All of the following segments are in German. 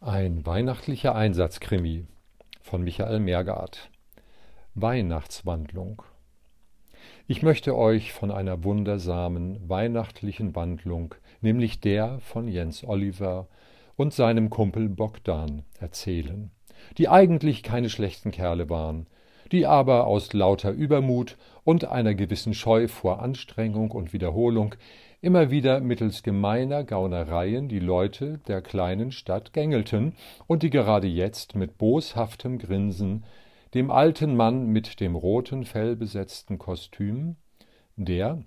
Ein weihnachtlicher Einsatzkrimi von Michael Mergard. Weihnachtswandlung. Ich möchte euch von einer wundersamen weihnachtlichen Wandlung, nämlich der von Jens Oliver und seinem Kumpel Bogdan, erzählen, die eigentlich keine schlechten Kerle waren, die aber aus lauter Übermut und einer gewissen Scheu vor Anstrengung und Wiederholung immer wieder mittels gemeiner Gaunereien die Leute der kleinen Stadt gängelten und die gerade jetzt mit boshaftem Grinsen dem alten Mann mit dem roten fellbesetzten Kostüm, der,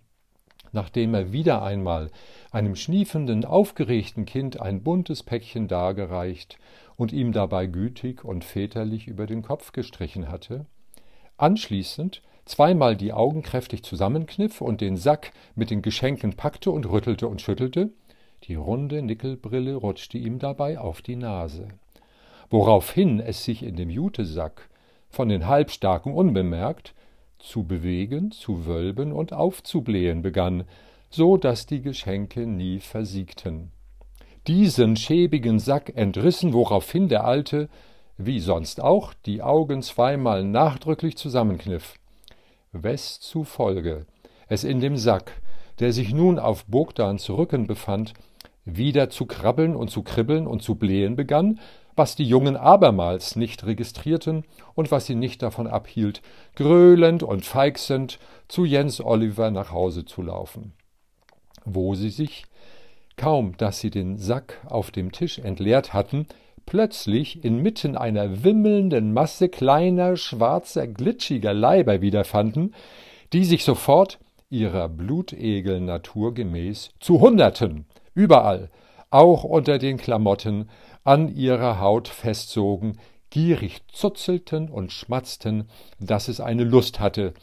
nachdem er wieder einmal einem schniefenden, aufgeregten Kind ein buntes Päckchen dargereicht und ihm dabei gütig und väterlich über den Kopf gestrichen hatte, anschließend zweimal die Augen kräftig zusammenkniff und den Sack mit den Geschenken packte und rüttelte und schüttelte, die runde Nickelbrille rutschte ihm dabei auf die Nase. Woraufhin es sich in dem Jutesack, von den Halbstarken unbemerkt, zu bewegen, zu wölben und aufzublähen begann, so dass die Geschenke nie versiegten. Diesen schäbigen Sack entrissen, woraufhin der Alte, wie sonst auch, die Augen zweimal nachdrücklich zusammenkniff wes zufolge es in dem Sack, der sich nun auf Bogdans Rücken befand, wieder zu krabbeln und zu kribbeln und zu blähen begann, was die Jungen abermals nicht registrierten und was sie nicht davon abhielt, gröhlend und feixend zu Jens Oliver nach Hause zu laufen. Wo sie sich, kaum dass sie den Sack auf dem Tisch entleert hatten, plötzlich inmitten einer wimmelnden Masse kleiner, schwarzer, glitschiger Leiber wiederfanden, die sich sofort ihrer Blutegel naturgemäß zu Hunderten überall, auch unter den Klamotten, an ihrer Haut festsogen, gierig zuzelten und schmatzten, dass es eine Lust hatte,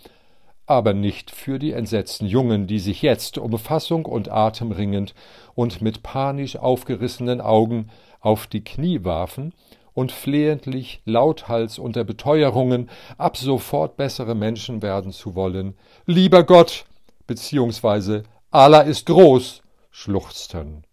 aber nicht für die entsetzten Jungen, die sich jetzt um Fassung und Atem ringend und mit panisch aufgerissenen Augen auf die Knie warfen und flehentlich lauthals unter Beteuerungen, ab sofort bessere Menschen werden zu wollen, lieber Gott, beziehungsweise Allah ist groß, schluchzten.